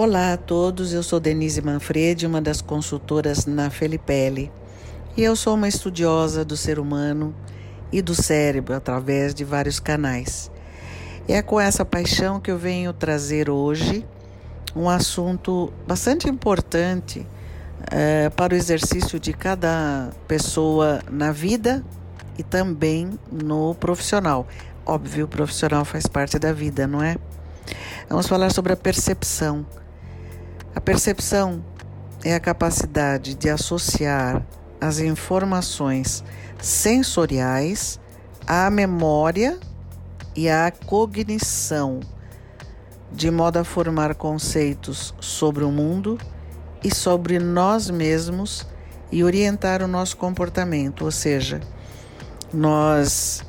Olá a todos, eu sou Denise Manfredi, uma das consultoras na Felipelli, e eu sou uma estudiosa do ser humano e do cérebro através de vários canais. E é com essa paixão que eu venho trazer hoje um assunto bastante importante é, para o exercício de cada pessoa na vida e também no profissional. Óbvio, o profissional faz parte da vida, não é? Vamos falar sobre a percepção. A percepção é a capacidade de associar as informações sensoriais à memória e à cognição, de modo a formar conceitos sobre o mundo e sobre nós mesmos e orientar o nosso comportamento, ou seja, nós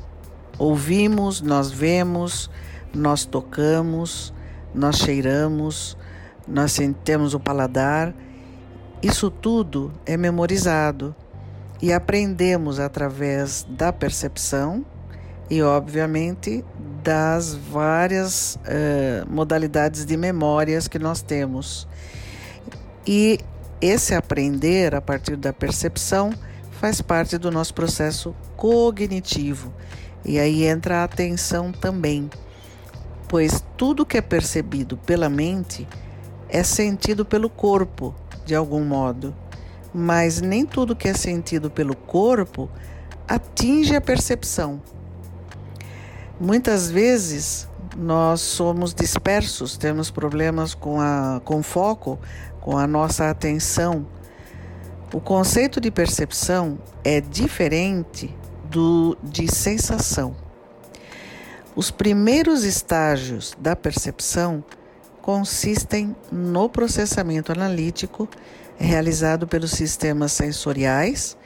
ouvimos, nós vemos, nós tocamos, nós cheiramos, nós sentimos o paladar, isso tudo é memorizado e aprendemos através da percepção e, obviamente, das várias uh, modalidades de memórias que nós temos. E esse aprender a partir da percepção faz parte do nosso processo cognitivo. E aí entra a atenção também, pois tudo que é percebido pela mente é sentido pelo corpo, de algum modo, mas nem tudo que é sentido pelo corpo atinge a percepção. Muitas vezes nós somos dispersos, temos problemas com, a, com foco, com a nossa atenção. O conceito de percepção é diferente do de sensação. Os primeiros estágios da percepção consistem no processamento analítico realizado pelos sistemas sensoriais,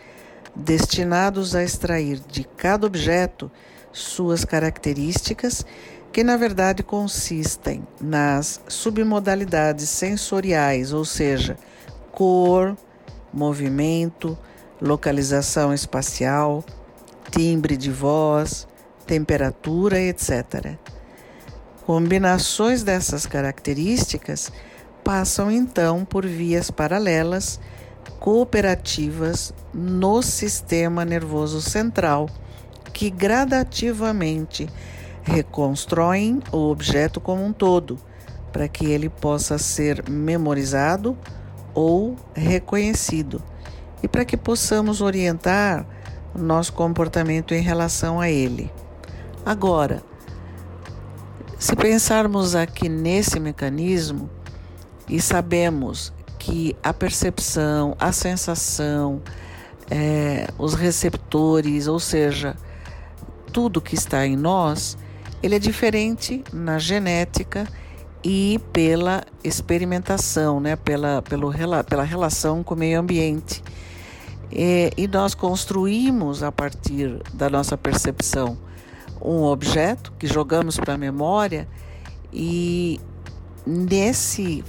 destinados a extrair de cada objeto suas características, que na verdade consistem nas submodalidades sensoriais, ou seja, cor, movimento, localização espacial, timbre de voz, temperatura, etc. Combinações dessas características passam então por vias paralelas cooperativas no sistema nervoso central, que gradativamente reconstroem o objeto como um todo, para que ele possa ser memorizado ou reconhecido, e para que possamos orientar nosso comportamento em relação a ele. Agora, se pensarmos aqui nesse mecanismo e sabemos que a percepção, a sensação, é, os receptores, ou seja, tudo que está em nós, ele é diferente na genética e pela experimentação, né? pela, pelo, pela relação com o meio ambiente. E, e nós construímos a partir da nossa percepção um objeto que jogamos para a memória e nesse,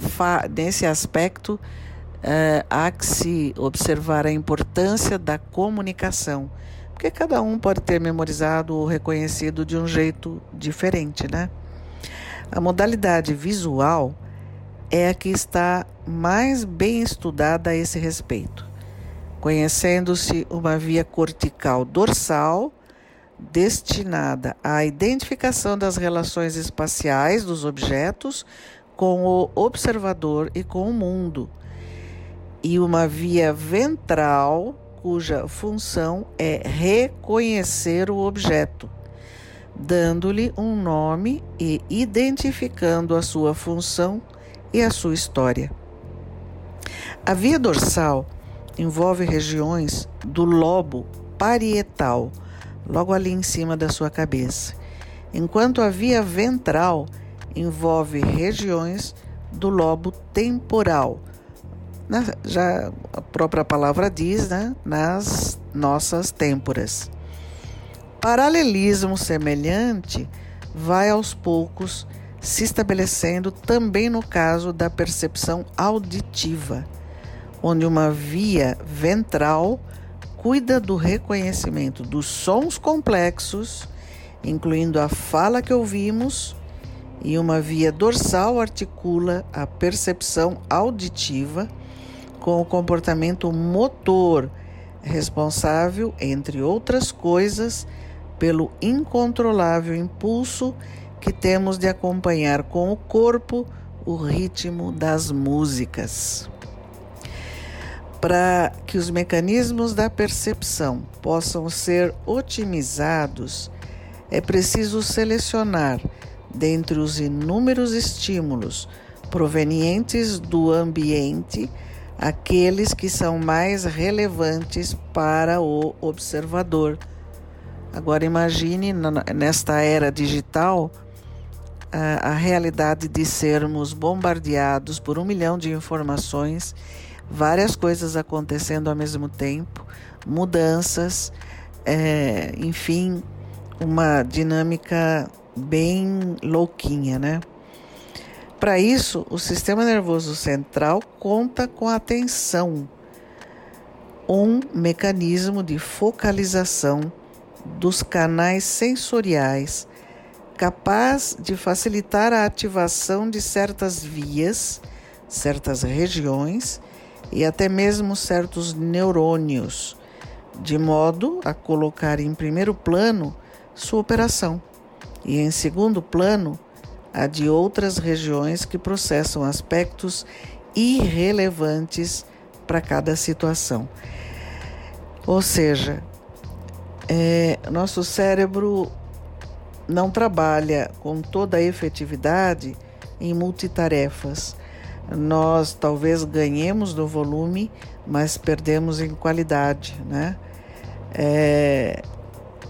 nesse aspecto uh, há que se observar a importância da comunicação, porque cada um pode ter memorizado ou reconhecido de um jeito diferente, né? A modalidade visual é a que está mais bem estudada a esse respeito, conhecendo-se uma via cortical dorsal destinada à identificação das relações espaciais dos objetos com o observador e com o mundo, e uma via ventral cuja função é reconhecer o objeto, dando-lhe um nome e identificando a sua função e a sua história. A via dorsal envolve regiões do lobo parietal logo ali em cima da sua cabeça, enquanto a via ventral envolve regiões do lobo temporal. Na, já a própria palavra diz, né, nas nossas têmporas. Paralelismo semelhante vai aos poucos se estabelecendo também no caso da percepção auditiva, onde uma via ventral cuida do reconhecimento dos sons complexos, incluindo a fala que ouvimos e uma via dorsal articula a percepção auditiva com o comportamento motor, responsável, entre outras coisas, pelo incontrolável impulso que temos de acompanhar com o corpo o ritmo das músicas. Para que os mecanismos da percepção possam ser otimizados, é preciso selecionar, dentre os inúmeros estímulos provenientes do ambiente, aqueles que são mais relevantes para o observador. Agora imagine nesta era digital a, a realidade de sermos bombardeados por um milhão de informações, várias coisas acontecendo ao mesmo tempo, mudanças, é, enfim, uma dinâmica bem louquinha, né? Para isso, o sistema nervoso central conta com a atenção, um mecanismo de focalização dos canais sensoriais capaz de facilitar a ativação de certas vias, certas regiões e até mesmo certos neurônios, de modo a colocar em primeiro plano sua operação e em segundo plano a de outras regiões que processam aspectos irrelevantes para cada situação. Ou seja, é, nosso cérebro não trabalha com toda a efetividade em multitarefas. Nós talvez ganhemos no volume, mas perdemos em qualidade, né? É,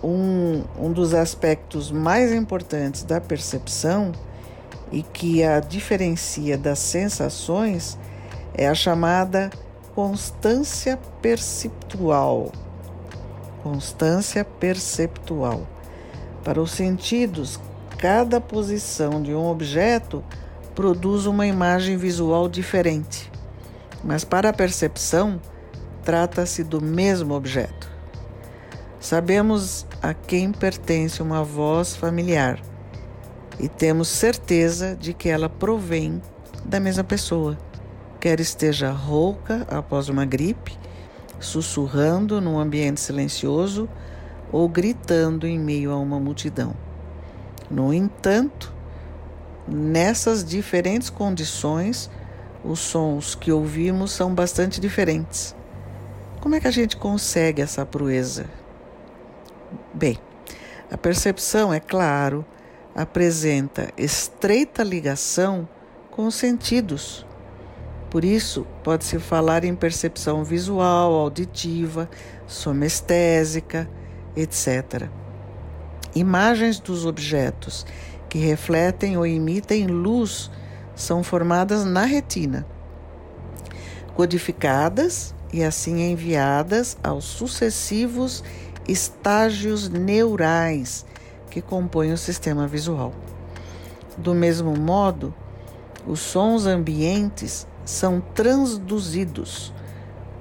um, um dos aspectos mais importantes da percepção e que a diferencia das sensações é a chamada constância perceptual. Constância perceptual. Para os sentidos, cada posição de um objeto produz uma imagem visual diferente, mas para a percepção, trata-se do mesmo objeto. Sabemos a quem pertence uma voz familiar e temos certeza de que ela provém da mesma pessoa, quer esteja rouca após uma gripe, sussurrando num ambiente silencioso ou gritando em meio a uma multidão. No entanto, nessas diferentes condições, os sons que ouvimos são bastante diferentes. Como é que a gente consegue essa proeza? Bem, a percepção, é claro, apresenta estreita ligação com os sentidos. Por isso, pode-se falar em percepção visual, auditiva, somestésica, etc. Imagens dos objetos que refletem ou emitem luz são formadas na retina, codificadas e assim enviadas aos sucessivos estágios neurais que compõem o sistema visual. Do mesmo modo, os sons ambientes são transduzidos,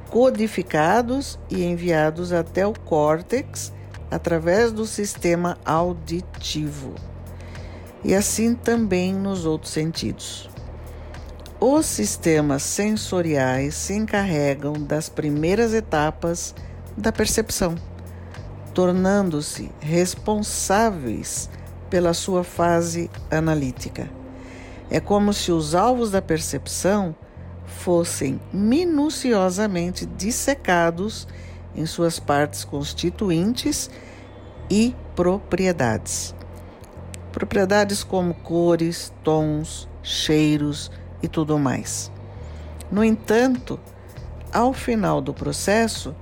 codificados e enviados até o córtex através do sistema auditivo, e assim também nos outros sentidos. Os sistemas sensoriais se encarregam das primeiras etapas da percepção, tornando-se responsáveis pela sua fase analítica. É como se os alvos da percepção fossem minuciosamente dissecados em suas partes constituintes e propriedades. Propriedades como cores, tons, cheiros e tudo mais. No entanto, ao final do processo,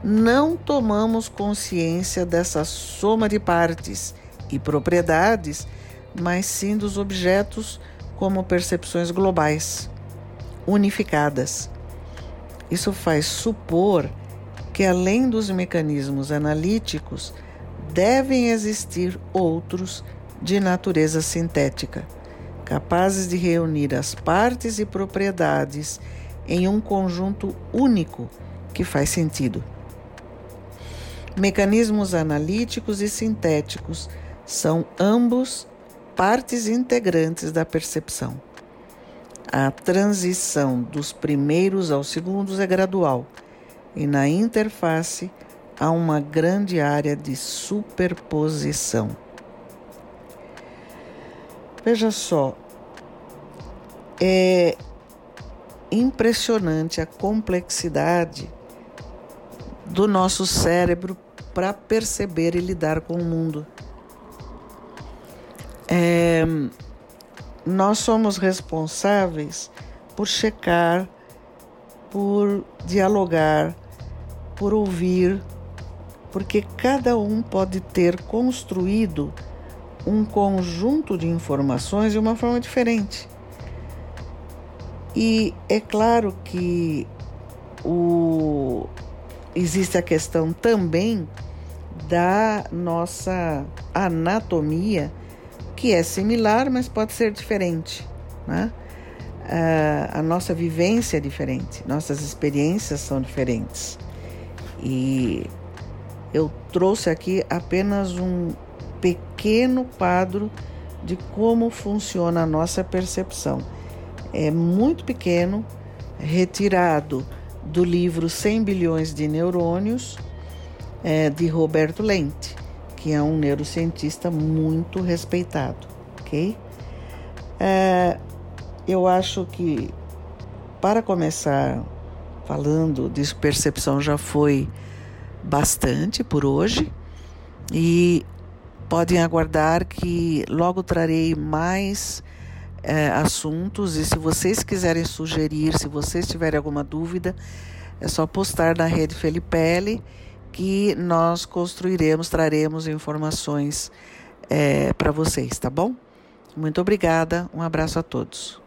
não tomamos consciência dessa soma de partes e propriedades, mas sim dos objetos como percepções globais, unificadas. Isso faz supor que além dos mecanismos analíticos, devem existir outros de natureza sintética, capazes de reunir as partes e propriedades em um conjunto único que faz sentido. Mecanismos analíticos e sintéticos são ambos partes integrantes da percepção. A transição dos primeiros aos segundos é gradual e na interface há uma grande área de superposição. Veja só, é impressionante a complexidade do nosso cérebro para perceber e lidar com o mundo. É, nós somos responsáveis por checar, por dialogar, por ouvir, porque cada um pode ter construído um conjunto de informações de uma forma diferente. E é claro que o, existe a questão também da nossa anatomia, que é similar, mas pode ser diferente. Né? a nossa vivência é diferente, nossas experiências são diferentes. E eu trouxe aqui apenas um pequeno quadro de como funciona a nossa percepção. É muito pequeno, retirado do livro 100 bilhões de neurônios, é, de Roberto Lente, que é um neurocientista muito respeitado, ok? É, eu acho que, para começar falando de percepção, já foi bastante por hoje e podem aguardar que logo trarei mais é, assuntos e se vocês quiserem sugerir, se vocês tiverem alguma dúvida, é só postar na rede Felipelli que nós construiremos, traremos informações é, para vocês, tá bom? Muito obrigada, um abraço a todos.